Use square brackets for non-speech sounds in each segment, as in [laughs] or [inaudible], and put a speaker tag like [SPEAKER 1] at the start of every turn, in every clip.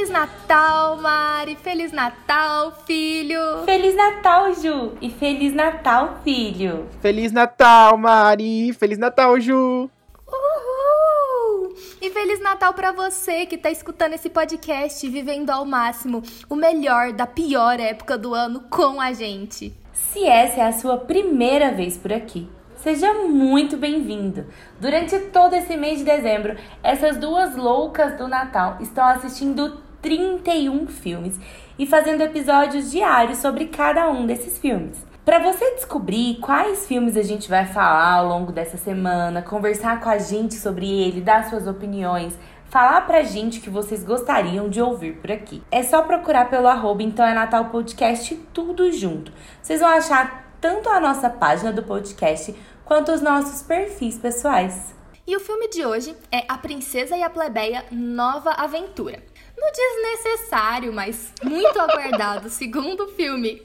[SPEAKER 1] Feliz Natal, Mari! Feliz Natal, filho!
[SPEAKER 2] Feliz Natal, Ju! E Feliz Natal, filho!
[SPEAKER 3] Feliz Natal, Mari! Feliz Natal, Ju!
[SPEAKER 1] Uhul! E Feliz Natal para você que tá escutando esse podcast vivendo ao máximo o melhor da pior época do ano com a gente.
[SPEAKER 2] Se essa é a sua primeira vez por aqui, Seja muito bem-vindo! Durante todo esse mês de dezembro, essas duas loucas do Natal estão assistindo 31 filmes e fazendo episódios diários sobre cada um desses filmes. Para você descobrir quais filmes a gente vai falar ao longo dessa semana, conversar com a gente sobre ele, dar suas opiniões, falar pra gente que vocês gostariam de ouvir por aqui. É só procurar pelo arroba, então é Natal Podcast, tudo junto. Vocês vão achar tanto a nossa página do podcast quanto os nossos perfis pessoais.
[SPEAKER 1] E o filme de hoje é A Princesa e a Plebeia Nova Aventura. No desnecessário, mas muito aguardado [laughs] segundo filme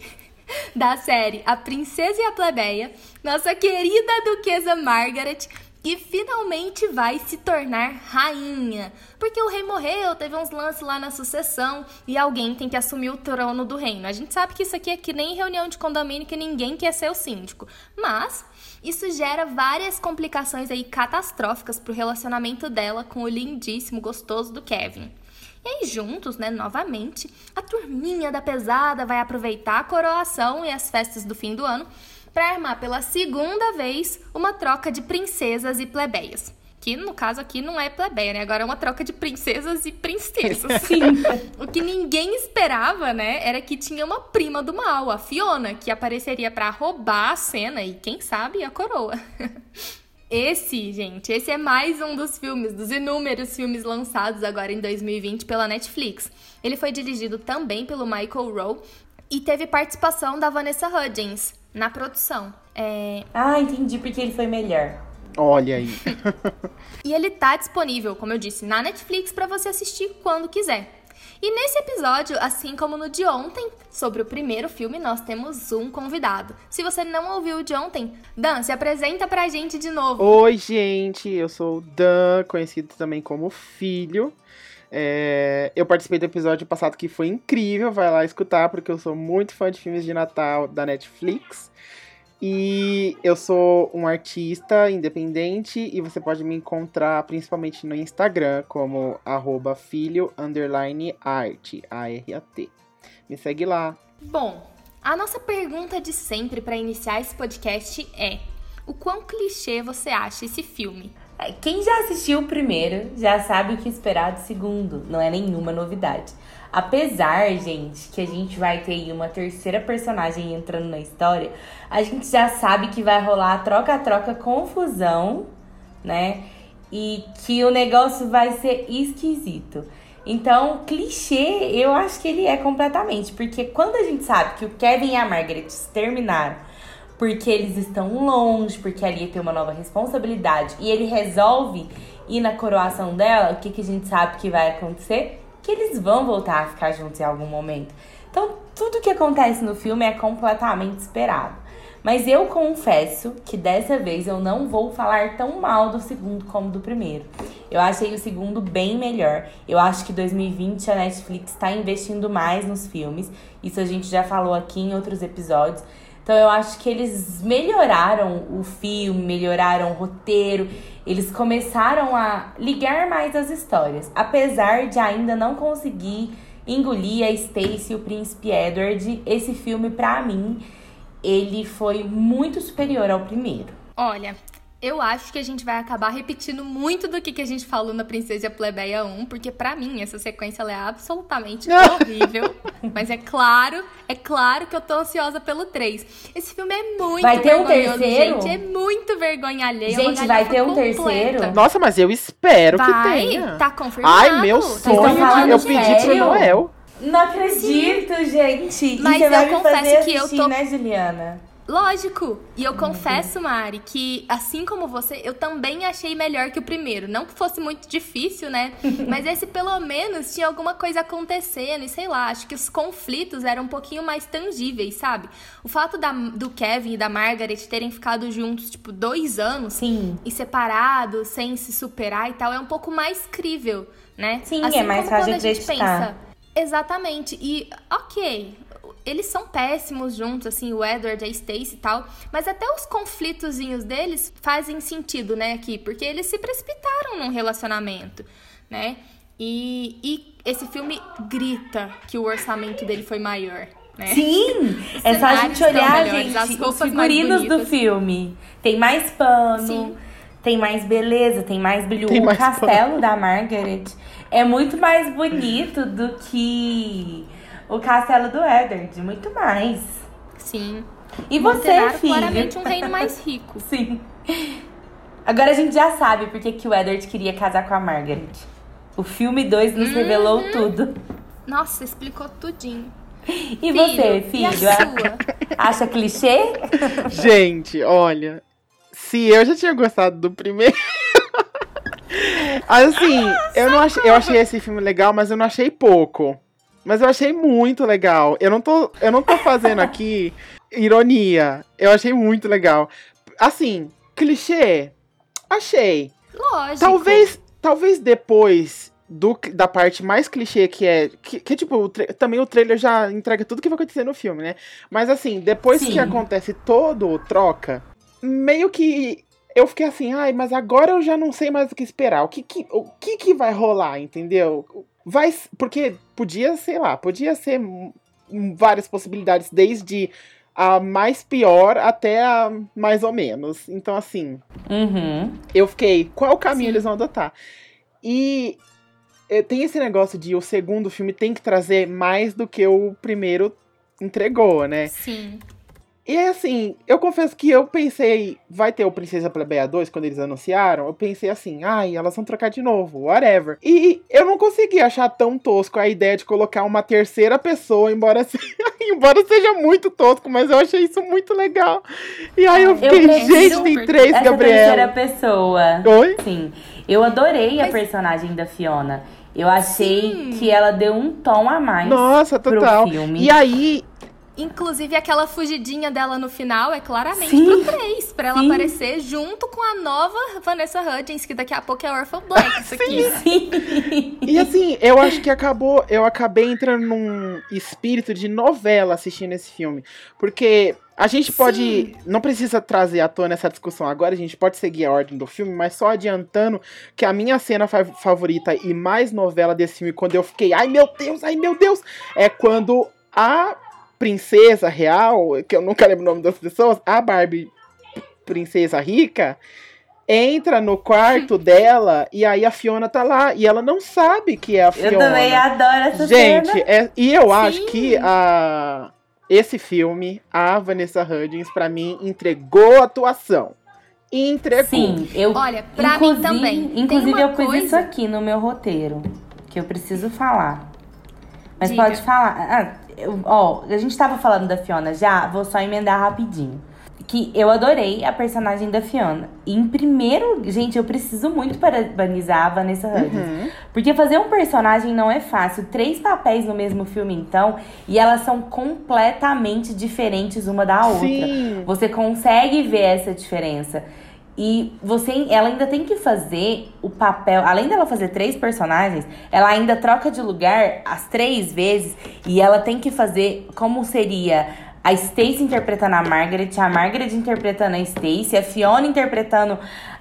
[SPEAKER 1] da série A Princesa e a Plebeia, nossa querida duquesa Margaret e finalmente vai se tornar rainha. Porque o rei morreu, teve uns lances lá na sucessão e alguém tem que assumir o trono do reino. A gente sabe que isso aqui é que nem reunião de condomínio que ninguém quer ser o síndico. Mas isso gera várias complicações aí catastróficas pro relacionamento dela com o lindíssimo, gostoso do Kevin. E aí, juntos, né, novamente, a turminha da pesada vai aproveitar a coroação e as festas do fim do ano para armar pela segunda vez uma troca de princesas e plebeias. Que no caso aqui não é plebeia, né? Agora é uma troca de princesas e princesas. [laughs] Sim. [laughs] o que ninguém esperava, né, era que tinha uma prima do mal, a Fiona, que apareceria para roubar a cena e, quem sabe, a coroa. [laughs] Esse, gente, esse é mais um dos filmes, dos inúmeros filmes lançados agora em 2020 pela Netflix. Ele foi dirigido também pelo Michael Rowe e teve participação da Vanessa Hudgens na produção.
[SPEAKER 2] É... Ah, entendi porque ele foi melhor.
[SPEAKER 3] Olha aí. [laughs]
[SPEAKER 1] e ele tá disponível, como eu disse, na Netflix para você assistir quando quiser. E nesse episódio, assim como no de ontem, sobre o primeiro filme, nós temos um convidado. Se você não ouviu o de ontem, Dan, se apresenta pra gente de novo.
[SPEAKER 3] Oi, gente, eu sou o Dan, conhecido também como Filho. É, eu participei do episódio passado que foi incrível, vai lá escutar, porque eu sou muito fã de filmes de Natal da Netflix. E eu sou um artista independente e você pode me encontrar principalmente no Instagram como arroba filho underline art, A-R-A-T. Me segue lá.
[SPEAKER 1] Bom, a nossa pergunta de sempre para iniciar esse podcast é: o quão clichê você acha esse filme?
[SPEAKER 2] É, quem já assistiu o primeiro já sabe o que esperar do segundo, não é nenhuma novidade. Apesar, gente, que a gente vai ter uma terceira personagem entrando na história, a gente já sabe que vai rolar troca-troca, confusão, né? E que o negócio vai ser esquisito. Então, clichê, eu acho que ele é completamente, porque quando a gente sabe que o Kevin e a Margaret terminaram porque eles estão longe, porque ali tem uma nova responsabilidade e ele resolve ir na coroação dela, o que, que a gente sabe que vai acontecer? Que eles vão voltar a ficar juntos em algum momento. Então, tudo que acontece no filme é completamente esperado. Mas eu confesso que dessa vez eu não vou falar tão mal do segundo como do primeiro. Eu achei o segundo bem melhor. Eu acho que 2020 a Netflix está investindo mais nos filmes. Isso a gente já falou aqui em outros episódios. Então eu acho que eles melhoraram o filme, melhoraram o roteiro, eles começaram a ligar mais as histórias, apesar de ainda não conseguir engolir a Stacy e o príncipe Edward. Esse filme para mim ele foi muito superior ao primeiro.
[SPEAKER 1] Olha, eu acho que a gente vai acabar repetindo muito do que, que a gente falou na Princesa Plebeia 1, porque para mim essa sequência é absolutamente horrível. [laughs] Mas é claro, é claro que eu tô ansiosa pelo 3. Esse filme é muito
[SPEAKER 2] Vai ter um terceiro?
[SPEAKER 1] Gente, é muito vergonha alheia.
[SPEAKER 2] Gente, vai ter um
[SPEAKER 1] completa.
[SPEAKER 2] terceiro?
[SPEAKER 3] Nossa, mas eu espero
[SPEAKER 1] vai,
[SPEAKER 3] que tenha.
[SPEAKER 1] Tá confirmado.
[SPEAKER 3] Ai, meu sonho, eu pedi pro Noel.
[SPEAKER 2] Não acredito, Sim. gente.
[SPEAKER 1] Mas
[SPEAKER 2] eu
[SPEAKER 1] confesso que eu tô...
[SPEAKER 2] né, Juliana?
[SPEAKER 1] Lógico! E eu confesso, Mari, que assim como você, eu também achei melhor que o primeiro. Não que fosse muito difícil, né? [laughs] Mas esse pelo menos tinha alguma coisa acontecendo e sei lá, acho que os conflitos eram um pouquinho mais tangíveis, sabe? O fato da, do Kevin e da Margaret terem ficado juntos, tipo, dois anos
[SPEAKER 2] Sim.
[SPEAKER 1] e separados, sem se superar e tal, é um pouco mais crível né?
[SPEAKER 2] Sim, é mais fácil de
[SPEAKER 1] a gente
[SPEAKER 2] acreditar.
[SPEAKER 1] pensa, exatamente, e ok, eles são péssimos juntos, assim, o Edward, a Stacy e tal, mas até os conflitozinhos deles fazem sentido, né, aqui, porque eles se precipitaram num relacionamento, né? E, e esse filme grita que o orçamento dele foi maior. Né?
[SPEAKER 2] Sim! [laughs] É só a gente olhar,
[SPEAKER 1] melhores,
[SPEAKER 2] gente,
[SPEAKER 1] as
[SPEAKER 2] os figurinos do filme. Tem mais pano,
[SPEAKER 1] Sim.
[SPEAKER 2] tem mais beleza, tem mais brilho.
[SPEAKER 3] Tem
[SPEAKER 2] o
[SPEAKER 3] mais
[SPEAKER 2] castelo da Margaret é muito mais bonito do que o castelo do Edward. Muito mais.
[SPEAKER 1] Sim.
[SPEAKER 2] E você, filho?
[SPEAKER 1] claramente um reino mais [laughs] rico.
[SPEAKER 2] Sim. Agora a gente já sabe porque que o Edward queria casar com a Margaret. O filme 2 nos
[SPEAKER 1] Uhum.
[SPEAKER 2] revelou tudo.
[SPEAKER 1] Nossa, explicou tudinho.
[SPEAKER 2] E você,
[SPEAKER 1] e a
[SPEAKER 2] filho?
[SPEAKER 1] sua? [laughs]
[SPEAKER 2] Acha clichê? [laughs]
[SPEAKER 3] Gente, olha. Se eu já tinha gostado do primeiro. assim, eu não achei, eu achei esse filme legal, mas eu não achei pouco. Mas eu achei muito legal. Eu não tô, eu não tô fazendo aqui [laughs] ironia. Eu achei muito legal. Assim, clichê. Achei.
[SPEAKER 1] Lógico.
[SPEAKER 3] Talvez, talvez depois do, da parte mais clichê que é. Que, que, tipo, o também o trailer já entrega tudo que vai acontecer no filme, né? Mas assim, depois
[SPEAKER 2] Sim.
[SPEAKER 3] que acontece todo o troca, meio que. Eu fiquei assim, ai, mas agora eu já não sei mais o que esperar. O que que, o que, que vai rolar, entendeu? Vai. Porque podia, sei lá, podia ser várias possibilidades, desde a mais pior até a mais ou menos. Então, assim,
[SPEAKER 2] Uhum.
[SPEAKER 3] eu fiquei, qual caminho
[SPEAKER 1] Sim.
[SPEAKER 3] eles vão adotar? E eh, tem esse negócio de o segundo filme tem que trazer mais do que o primeiro entregou, né?
[SPEAKER 1] Sim.
[SPEAKER 3] E é assim, eu confesso que eu pensei, vai ter o Princesa Plebeia 2 quando eles anunciaram, eu pensei assim, ai, elas vão trocar de novo, whatever. E eu não consegui achar tão tosco a ideia de colocar uma terceira pessoa, embora [laughs] seja, embora seja muito tosco, mas eu achei isso muito legal. E aí eu
[SPEAKER 2] Eu
[SPEAKER 3] fiquei,
[SPEAKER 2] prefiro
[SPEAKER 3] gente, tem três
[SPEAKER 2] Essa
[SPEAKER 3] Gabriela.
[SPEAKER 2] terceira pessoa.
[SPEAKER 3] Oi?
[SPEAKER 2] Sim. Eu adorei a
[SPEAKER 1] Mas-
[SPEAKER 2] personagem da Fiona. Eu achei
[SPEAKER 1] Sim.
[SPEAKER 2] que ela deu um tom a mais
[SPEAKER 3] Nossa,
[SPEAKER 2] pro
[SPEAKER 3] total.
[SPEAKER 2] filme.
[SPEAKER 3] E aí,
[SPEAKER 1] Inclusive, aquela fugidinha dela no final é claramente
[SPEAKER 2] Sim.
[SPEAKER 1] pro 3, pra ela
[SPEAKER 2] Sim.
[SPEAKER 1] aparecer junto com a nova Vanessa Hudgens, que daqui a pouco é Orphan Black, isso aqui.
[SPEAKER 2] Sim.
[SPEAKER 3] E assim, eu acho que acabou. Eu acabei entrando num espírito de novela assistindo esse filme. Porque a gente pode. Não precisa trazer à tona essa discussão agora, a gente pode seguir a ordem do filme, mas só adiantando que a minha cena fa- favorita e mais novela desse filme, quando eu fiquei, ai meu Deus, ai meu Deus, é quando a princesa real, que eu nunca lembro o nome das pessoas, a Barbie princesa rica, entra no quarto [laughs] dela e aí a Fiona tá lá e ela não sabe que é a Fiona.
[SPEAKER 2] Eu também adoro essa
[SPEAKER 3] Gente,
[SPEAKER 2] cena.
[SPEAKER 3] é- e eu
[SPEAKER 1] Sim.
[SPEAKER 3] acho que a esse filme, a Vanessa Hudgens, pra mim, entregou a atuação. Entregou.
[SPEAKER 2] Sim, eu.
[SPEAKER 1] Olha, pra mim também.
[SPEAKER 2] Inclusive, eu pus
[SPEAKER 1] coisa-
[SPEAKER 2] isso aqui no meu roteiro. Que eu preciso falar. Mas
[SPEAKER 1] Diga.
[SPEAKER 2] pode falar. Ah, eu- ó, a gente tava falando da Fiona já, vou só emendar rapidinho. Que eu adorei a personagem da Fiona. E em primeiro, gente, eu preciso muito parabenizar a Vanessa Hudgens.
[SPEAKER 3] Uhum.
[SPEAKER 2] Porque fazer um personagem não é fácil. Três papéis no mesmo filme, então, e elas são completamente diferentes uma da outra.
[SPEAKER 3] Sim.
[SPEAKER 2] Você consegue ver essa diferença. E você, ela ainda tem que fazer o papel. Além dela fazer três personagens, ela ainda troca de lugar as três vezes. E ela tem que fazer como seria a Stacy interpretando a Margaret, a Margaret interpretando a Stacy, a Fiona interpretando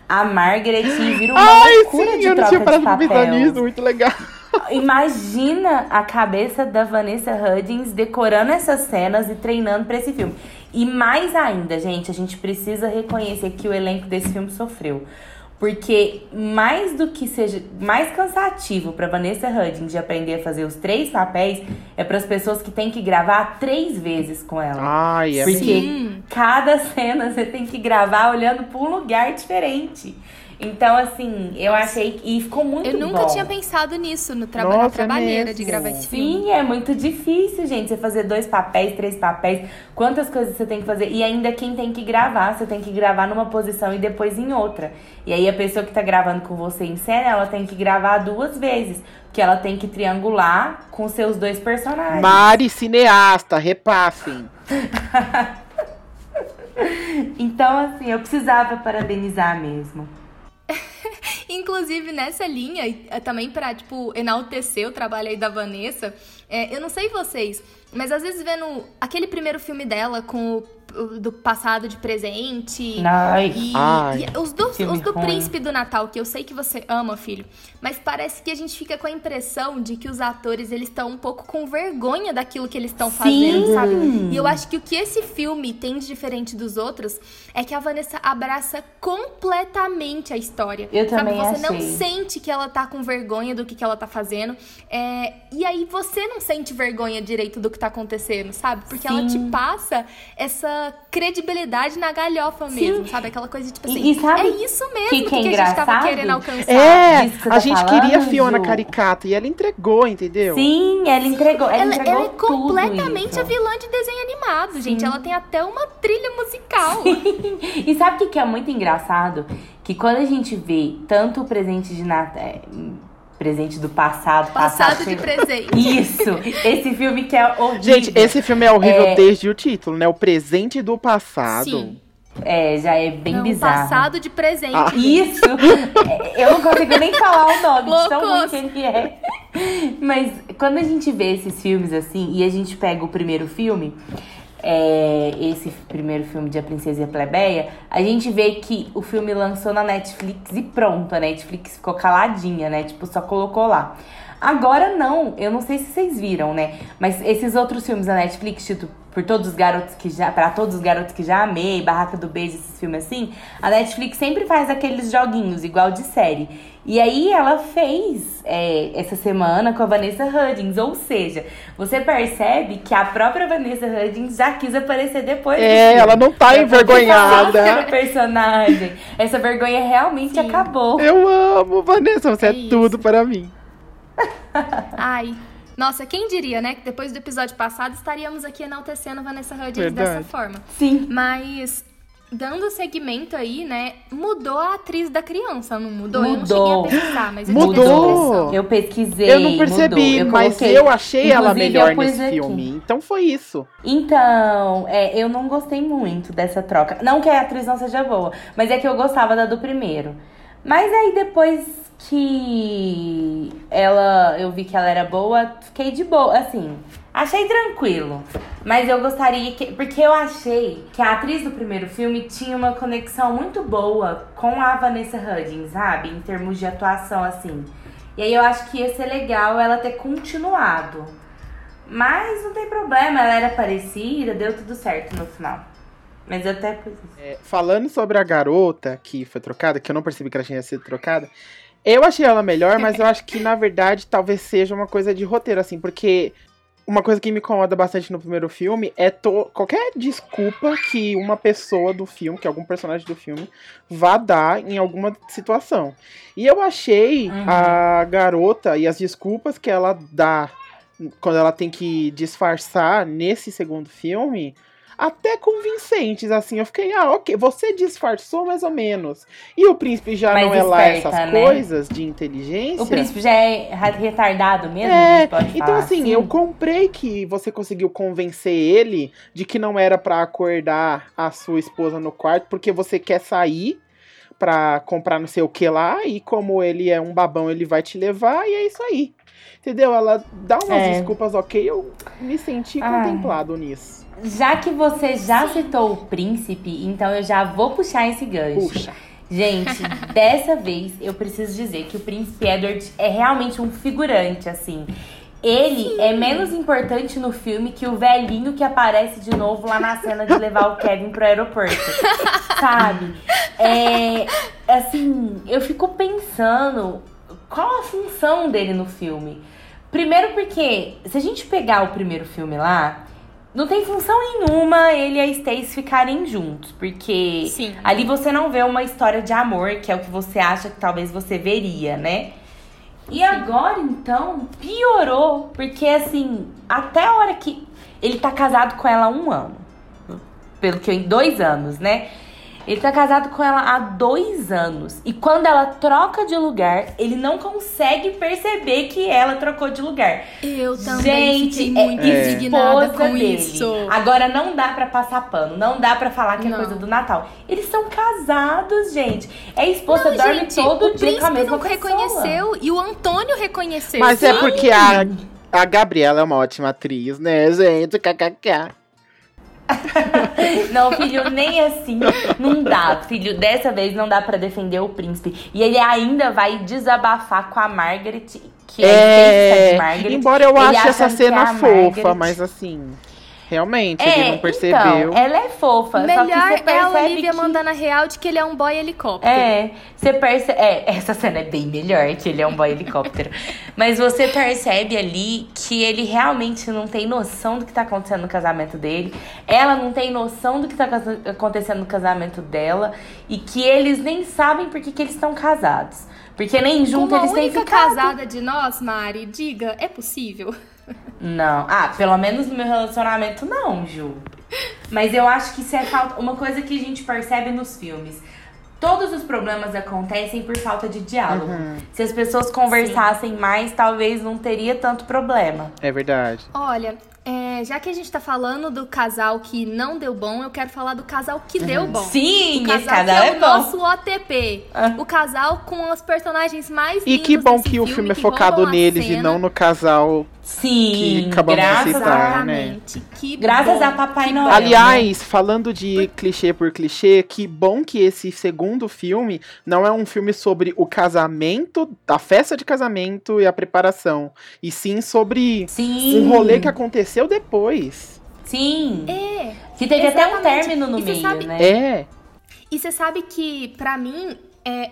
[SPEAKER 2] a Margaret e vira uma
[SPEAKER 3] Ai,
[SPEAKER 2] loucura
[SPEAKER 3] sim,
[SPEAKER 2] de
[SPEAKER 3] eu não
[SPEAKER 2] troca
[SPEAKER 3] tinha
[SPEAKER 2] de papel.
[SPEAKER 3] nisso, muito legal.
[SPEAKER 2] Imagina a cabeça da Vanessa Hudgens decorando essas cenas e treinando pra esse filme. E mais ainda, gente, a gente precisa reconhecer que o elenco desse filme sofreu. Porque mais do que seja mais cansativo pra Vanessa Hudgens de aprender a fazer os três papéis é para as pessoas que têm que gravar três vezes com ela.
[SPEAKER 3] Ai, é
[SPEAKER 2] Porque
[SPEAKER 1] Sim.
[SPEAKER 2] cada cena você tem que gravar olhando pra um lugar diferente. Então, assim, eu achei que. E ficou muito
[SPEAKER 1] Eu nunca
[SPEAKER 2] bom.
[SPEAKER 1] tinha pensado nisso no traba
[SPEAKER 3] Nossa,
[SPEAKER 1] na
[SPEAKER 3] é
[SPEAKER 1] trabalheira
[SPEAKER 3] mesmo.
[SPEAKER 1] de gravar esse filme.
[SPEAKER 2] Sim, é muito difícil, gente. Você fazer dois papéis, três papéis. Quantas coisas você tem que fazer? E ainda quem tem que gravar, você tem que gravar numa posição e depois em outra. E aí a pessoa que tá gravando com você em cena, ela tem que gravar duas vezes. Porque ela tem que triangular com seus dois personagens.
[SPEAKER 3] Mari, cineasta, repassem. [laughs]
[SPEAKER 2] Então, assim, eu precisava parabenizar mesmo.
[SPEAKER 1] Inclusive, nessa linha, eh, também pra, tipo, enaltecer o trabalho aí da Vanessa, é, eu não sei vocês, mas às vezes vendo aquele primeiro filme dela com o do passado de presente.
[SPEAKER 2] Ai.
[SPEAKER 1] E,
[SPEAKER 3] Ai.
[SPEAKER 1] e os do, os do
[SPEAKER 2] ruim.
[SPEAKER 1] príncipe do Natal, que eu sei que você ama, filho. Mas parece que a gente fica com a impressão de que os atores eles estão um pouco com vergonha daquilo que eles estão fazendo,
[SPEAKER 2] Sim.
[SPEAKER 1] sabe? E eu acho que o que esse filme tem de diferente dos outros é que a Vanessa abraça completamente a história.
[SPEAKER 2] Eu
[SPEAKER 1] sabe?
[SPEAKER 2] também
[SPEAKER 1] Você não
[SPEAKER 2] achei.
[SPEAKER 1] sente que ela tá com vergonha do que, que ela tá fazendo. É, e aí você não sente vergonha direito do que tá acontecendo, sabe? Porque ela te
[SPEAKER 2] Sim.
[SPEAKER 1] passa essa credibilidade na galhofa
[SPEAKER 2] Sim.
[SPEAKER 1] mesmo, sabe? Aquela coisa de tipo
[SPEAKER 2] E-
[SPEAKER 1] assim,
[SPEAKER 2] e sabe
[SPEAKER 1] é isso mesmo
[SPEAKER 2] que
[SPEAKER 1] que,
[SPEAKER 2] que é
[SPEAKER 1] a gente tava querendo alcançar.
[SPEAKER 3] É,
[SPEAKER 2] você
[SPEAKER 3] a gente
[SPEAKER 2] falando,
[SPEAKER 3] queria a Fiona
[SPEAKER 2] Ju.
[SPEAKER 3] caricata e ela entregou, entendeu?
[SPEAKER 2] Sim, ela entregou. Ela,
[SPEAKER 1] Ela,
[SPEAKER 2] entregou
[SPEAKER 1] ela é completamente
[SPEAKER 2] tudo
[SPEAKER 1] a
[SPEAKER 2] isso.
[SPEAKER 1] vilã de desenho animado, gente. Ela tem até uma trilha musical.
[SPEAKER 2] E sabe o que, que é muito engraçado? Que quando a gente vê tanto o presente de Natal. Presente do passado,
[SPEAKER 1] Passado de
[SPEAKER 2] chega-
[SPEAKER 1] presente.
[SPEAKER 2] Isso! Esse filme que é horrível.
[SPEAKER 3] Gente, esse filme é horrível
[SPEAKER 2] É.
[SPEAKER 3] desde o título, né? O presente do passado.
[SPEAKER 1] Sim.
[SPEAKER 2] É, já é bem
[SPEAKER 1] Não,
[SPEAKER 2] bizarro.
[SPEAKER 1] passado de presente.
[SPEAKER 3] Ah.
[SPEAKER 2] Isso! [laughs] Eu não consigo nem falar o nome, de tão ruim
[SPEAKER 1] Loucos.
[SPEAKER 2] que ele é. Mas quando a gente vê esses filmes assim, e a gente pega o primeiro filme, é, esse primeiro filme de A Princesa e a Plebeia, a gente vê que o filme lançou na Netflix e pronto, a Netflix ficou caladinha, né? Tipo, só colocou lá. Agora não, eu não sei se vocês viram, né? Mas esses outros filmes da Netflix, tipo, por todos os garotos que já. Pra todos os garotos que já amei, Barraca do Beijo, esses filmes assim, a Netflix sempre faz aqueles joguinhos, igual de série. E aí ela fez é, essa semana com a Vanessa Hudgens, ou seja, você percebe que a própria Vanessa Hudgens já quis aparecer depois.
[SPEAKER 3] É,
[SPEAKER 2] filme.
[SPEAKER 3] ela não tá
[SPEAKER 2] poder
[SPEAKER 3] envergonhada.
[SPEAKER 2] personagem. Essa vergonha realmente
[SPEAKER 1] Sim.
[SPEAKER 2] acabou.
[SPEAKER 3] Eu amo, Vanessa, você é,
[SPEAKER 1] É
[SPEAKER 3] tudo para mim.
[SPEAKER 1] Ai. Nossa, quem diria, né? Que depois do episódio passado estaríamos aqui enaltecendo Vanessa Hudgens
[SPEAKER 3] Verdade.
[SPEAKER 1] dessa forma.
[SPEAKER 2] Sim.
[SPEAKER 1] Mas, dando segmento aí, né? Mudou a atriz da criança, não mudou? Eu não
[SPEAKER 2] Mudou.
[SPEAKER 1] cheguei a pesquisar, mas eu
[SPEAKER 3] Mudou.
[SPEAKER 2] Eu pesquisei.
[SPEAKER 3] Eu não percebi,
[SPEAKER 2] mudou.
[SPEAKER 3] mas eu achei ela
[SPEAKER 2] Inclusive,
[SPEAKER 3] melhor
[SPEAKER 2] eu pus
[SPEAKER 3] nesse
[SPEAKER 2] aqui.
[SPEAKER 3] filme. Então foi isso.
[SPEAKER 2] Então, é, eu não gostei muito dessa troca. Não que a atriz não seja boa, mas é que eu gostava da do primeiro. Mas aí depois que ela, eu vi que ela era boa, fiquei de boa, assim. Achei tranquilo. Mas eu gostaria que. Porque eu achei que a atriz do primeiro filme tinha uma conexão muito boa com a Vanessa Hudgens, sabe? Em termos de atuação, assim. E aí eu acho que ia ser legal ela ter continuado. Mas não tem problema, ela era parecida, deu tudo certo no final. Mas até.
[SPEAKER 3] É, falando sobre a garota que foi trocada, que eu não percebi que ela tinha sido trocada, eu achei ela melhor, mas eu [laughs] acho que na verdade talvez seja uma coisa de roteiro, assim, porque uma coisa que me incomoda bastante no primeiro filme é to- qualquer desculpa que uma pessoa do filme, que algum personagem do filme, vá dar em alguma situação. E eu achei
[SPEAKER 2] Uhum.
[SPEAKER 3] a garota e as desculpas que ela dá quando ela tem que disfarçar nesse segundo filme até convincentes, assim. Eu fiquei, ah, ok, você disfarçou mais ou menos. E o príncipe já
[SPEAKER 2] Mais
[SPEAKER 3] não é lá essas
[SPEAKER 2] né?
[SPEAKER 3] coisas de inteligência.
[SPEAKER 2] O príncipe já é retardado mesmo,
[SPEAKER 3] É, então
[SPEAKER 2] falar
[SPEAKER 3] assim, eu comprei que você conseguiu convencer ele de que não era pra acordar a sua esposa no quarto, porque você quer sair pra comprar não sei o que lá, e como ele é um babão, ele vai te levar, e é isso aí. Entendeu? Ela dá umas
[SPEAKER 2] É.
[SPEAKER 3] desculpas ok, eu me senti contemplado nisso.
[SPEAKER 2] Já que você já citou o príncipe, então eu já vou puxar esse gancho.
[SPEAKER 3] Puxa.
[SPEAKER 2] Gente, [laughs] dessa vez eu preciso dizer que o príncipe Edward é realmente um figurante, assim. Ele é menos importante no filme que o velhinho que aparece de novo lá na cena de levar o [laughs] Kevin pro aeroporto. Sabe? É. Assim, eu fico pensando qual a função dele no filme. Primeiro porque, se a gente pegar o primeiro filme lá, não tem função nenhuma ele e a Stacy ficarem juntos. Porque
[SPEAKER 1] Sim.
[SPEAKER 2] ali você não vê uma história de amor, que é o que você acha que talvez você veria, né? E agora, então, piorou. Porque, assim, até a hora que. Ele tá casado com ela há um ano. Pelo que eu. Dois anos, né? Ele tá casado com ela há dois anos. E quando ela troca de lugar, ele não consegue perceber que ela trocou de lugar.
[SPEAKER 1] Eu também
[SPEAKER 2] Gente,
[SPEAKER 1] fiquei
[SPEAKER 2] é
[SPEAKER 1] muito indignada
[SPEAKER 2] esposa
[SPEAKER 1] com
[SPEAKER 2] dele.
[SPEAKER 1] isso.
[SPEAKER 2] Agora não dá pra passar pano, não dá pra falar que é
[SPEAKER 1] Não.
[SPEAKER 2] coisa do Natal. Eles são casados, gente. É esposa
[SPEAKER 1] Não,
[SPEAKER 2] dorme
[SPEAKER 1] gente,
[SPEAKER 2] todo
[SPEAKER 1] o
[SPEAKER 2] dia com a mesma
[SPEAKER 1] não
[SPEAKER 2] pessoa.
[SPEAKER 1] reconheceu e o Antônio reconheceu.
[SPEAKER 3] Mas é
[SPEAKER 1] Sim.
[SPEAKER 3] porque a, a Gabriela é uma ótima atriz, né, gente? KKK.
[SPEAKER 2] Não, filho, nem assim. Não dá, filho. Dessa vez não dá pra defender o príncipe. E ele ainda vai desabafar com a Margaret, que é, a estética de
[SPEAKER 3] É,
[SPEAKER 2] Margaret.
[SPEAKER 3] embora eu ache essa cena fofa,
[SPEAKER 2] Margaret-
[SPEAKER 3] mas assim, realmente,
[SPEAKER 2] É,
[SPEAKER 3] ele não percebeu.
[SPEAKER 2] Então, ela é fofa. só que
[SPEAKER 1] Melhor
[SPEAKER 2] você
[SPEAKER 1] é a
[SPEAKER 2] percebe
[SPEAKER 1] Olivia
[SPEAKER 2] que...
[SPEAKER 1] mandando a real de que ele é um boy helicóptero.
[SPEAKER 2] É, você percebe. É, essa cena é bem melhor que ele é um boy helicóptero. [laughs] Mas você percebe ali que ele realmente não tem noção do que tá acontecendo no casamento dele. Ela não tem noção do que tá acontecendo no casamento dela. E que eles nem sabem por que, que eles estão casados. Porque nem junto
[SPEAKER 1] Como a
[SPEAKER 2] eles têm
[SPEAKER 1] única
[SPEAKER 2] ficado.
[SPEAKER 1] casada de nós, Mari, diga, é possível?
[SPEAKER 2] Não. Ah, pelo menos no meu relacionamento, não, Ju. Mas eu acho que isso é falta. Uma coisa que a gente percebe nos filmes. Todos os problemas acontecem por falta de diálogo. Se as pessoas conversassem mais, talvez não teria tanto problema.
[SPEAKER 3] É verdade.
[SPEAKER 1] Olha, é, já que a gente tá falando do casal que não deu bom, eu quero falar do casal que deu bom.
[SPEAKER 2] Sim,
[SPEAKER 1] o
[SPEAKER 2] esse
[SPEAKER 1] casal
[SPEAKER 2] casal
[SPEAKER 1] que é,
[SPEAKER 2] é
[SPEAKER 1] o
[SPEAKER 2] bom.
[SPEAKER 1] nosso OTP.
[SPEAKER 2] Ah.
[SPEAKER 1] O casal com os personagens mais
[SPEAKER 3] E que bom
[SPEAKER 1] desse
[SPEAKER 3] que o filme é focado neles e
[SPEAKER 1] cena.
[SPEAKER 3] não no casal.
[SPEAKER 2] Sim,
[SPEAKER 3] Que acabamos de
[SPEAKER 2] graças
[SPEAKER 3] citar.
[SPEAKER 2] a...
[SPEAKER 3] né?
[SPEAKER 1] Exatamente. Que
[SPEAKER 2] Graças
[SPEAKER 1] bom,
[SPEAKER 2] a Papai Noel. né?
[SPEAKER 3] Aliás, falando de clichê por clichê, que bom que esse segundo filme não é um filme sobre o casamento, a festa de casamento e a preparação. E sim sobre
[SPEAKER 2] Sim.
[SPEAKER 3] um rolê que aconteceu depois.
[SPEAKER 2] Sim.
[SPEAKER 1] É.
[SPEAKER 2] Que teve até um
[SPEAKER 1] Exatamente.
[SPEAKER 2] término no
[SPEAKER 1] E
[SPEAKER 2] meio,
[SPEAKER 1] sabe-
[SPEAKER 2] né?
[SPEAKER 3] É.
[SPEAKER 1] E você sabe que, pra mim, é.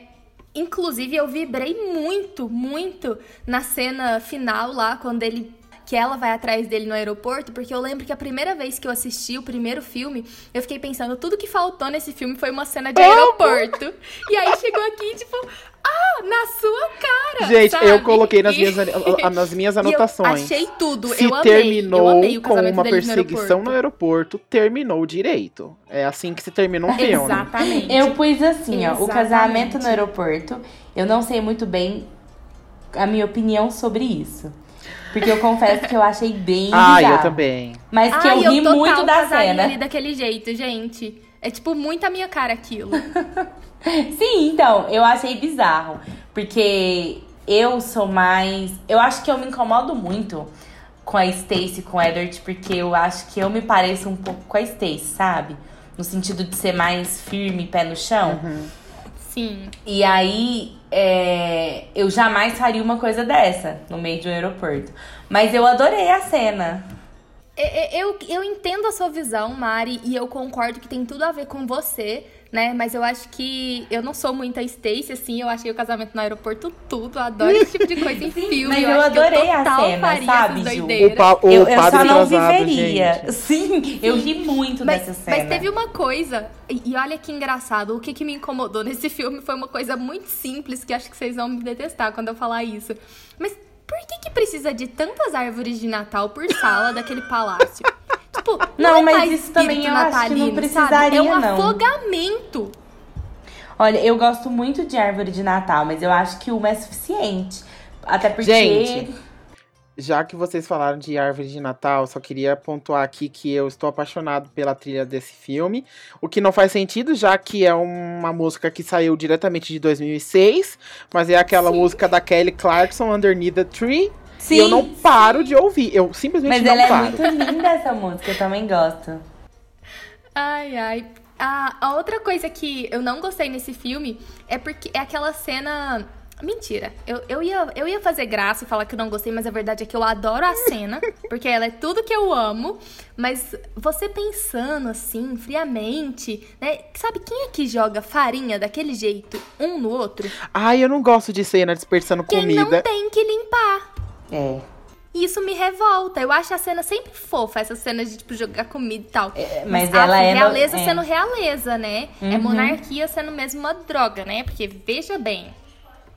[SPEAKER 1] Inclusive, eu vibrei muito, muito na cena final lá, quando ele. Que ela vai atrás dele no aeroporto, porque eu lembro que a primeira vez que eu assisti o primeiro filme, eu fiquei pensando, tudo que faltou nesse filme foi uma cena de aeroporto. [laughs] e aí chegou aqui, tipo, ah, na sua cara!
[SPEAKER 3] Gente,
[SPEAKER 1] sabe?
[SPEAKER 3] eu coloquei nas minhas, nas [laughs] minhas
[SPEAKER 1] e eu
[SPEAKER 3] anotações.
[SPEAKER 1] achei tudo,
[SPEAKER 3] Se
[SPEAKER 1] eu amei.
[SPEAKER 3] terminou
[SPEAKER 1] eu amei o
[SPEAKER 3] com
[SPEAKER 1] casamento
[SPEAKER 3] uma
[SPEAKER 1] deles no
[SPEAKER 3] perseguição
[SPEAKER 1] aeroporto.
[SPEAKER 3] no aeroporto, terminou direito. É assim que se termina um filme.
[SPEAKER 1] Exatamente.
[SPEAKER 2] Eu pus assim, ó, o casamento no aeroporto. Eu não sei muito bem a minha opinião sobre isso. Porque eu confesso que eu achei bem [laughs]
[SPEAKER 3] Ah,
[SPEAKER 2] bizarro.
[SPEAKER 3] eu também.
[SPEAKER 2] Mas que
[SPEAKER 1] Ai,
[SPEAKER 2] eu ri
[SPEAKER 1] total
[SPEAKER 2] muito da cena.
[SPEAKER 1] ali daquele jeito, gente. É tipo muito a minha cara aquilo. [laughs]
[SPEAKER 2] Sim, então, eu achei bizarro. Porque eu sou mais. Eu acho que eu me incomodo muito com a Stacy, com o Edward, porque eu acho que eu me pareço um pouco com a Stacy, sabe? No sentido de ser mais firme, pé no chão.
[SPEAKER 1] Sim.
[SPEAKER 2] E aí, é, eu jamais faria uma coisa dessa no meio de um aeroporto. Mas eu adorei a cena.
[SPEAKER 1] É, é, Eu, eu entendo a sua visão, Mari, e eu concordo que tem tudo a ver com você, né? Mas eu acho que eu não sou muita Stacy, assim, eu achei o casamento no aeroporto tudo, eu adoro esse tipo de coisa em [laughs] filme.
[SPEAKER 2] mas eu
[SPEAKER 1] que
[SPEAKER 2] adorei a cena, sabe, Ju?
[SPEAKER 3] O, pa o
[SPEAKER 2] eu, eu só não viveria.
[SPEAKER 3] gente.
[SPEAKER 2] Sim, eu ri muito
[SPEAKER 1] Mas,
[SPEAKER 2] dessa cena.
[SPEAKER 1] mas teve uma coisa, e, e olha que engraçado, o que, que me incomodou nesse [laughs] filme foi uma coisa muito simples, que acho que vocês vão me detestar quando eu falar isso. Mas por que, que precisa de tantas árvores de Natal por sala daquele palácio? Tipo,
[SPEAKER 2] Não,
[SPEAKER 1] é
[SPEAKER 2] mas
[SPEAKER 1] mais
[SPEAKER 2] isso também eu acho que não
[SPEAKER 1] natalino, sabe?
[SPEAKER 2] precisaria,
[SPEAKER 1] É um
[SPEAKER 2] não.
[SPEAKER 1] afogamento.
[SPEAKER 2] Olha, eu gosto muito de árvore de Natal, mas eu acho que uma é suficiente. Até porque.
[SPEAKER 3] Gente. Já que vocês falaram de árvore de Natal, só queria pontuar aqui que eu estou apaixonado pela trilha desse filme. O que não faz sentido, já que é uma música que saiu diretamente de 2006, mas é aquela
[SPEAKER 1] Sim.
[SPEAKER 3] música da Kelly Clarkson, Underneath the Tree.
[SPEAKER 2] Sim,
[SPEAKER 3] e eu não paro de ouvir. Eu simplesmente
[SPEAKER 2] mas
[SPEAKER 3] não
[SPEAKER 2] ela
[SPEAKER 3] paro.
[SPEAKER 2] é muito linda essa música, eu também gosto.
[SPEAKER 1] Ai, ai. A, a outra coisa que eu não gostei nesse filme é porque é aquela cena. Mentira. Eu, eu, ia, eu ia fazer graça e falar que eu não gostei, mas a verdade é que eu adoro a cena, [laughs] porque ela é tudo que eu amo. Mas você pensando assim, friamente, né? Sabe quem é que joga farinha daquele jeito, um no outro?
[SPEAKER 3] Ai, eu não gosto de cena desperdiçando
[SPEAKER 1] Quem
[SPEAKER 3] comida.
[SPEAKER 1] não tem que limpar.
[SPEAKER 2] É.
[SPEAKER 1] E isso me revolta. Eu acho a cena sempre fofa, essas cenas de, tipo, jogar comida e tal.
[SPEAKER 2] É, mas
[SPEAKER 1] ah,
[SPEAKER 2] ela é no-
[SPEAKER 1] realeza
[SPEAKER 2] é.
[SPEAKER 1] sendo realeza, né? É
[SPEAKER 2] Uhum.
[SPEAKER 1] monarquia sendo mesmo uma droga, né? Porque veja bem.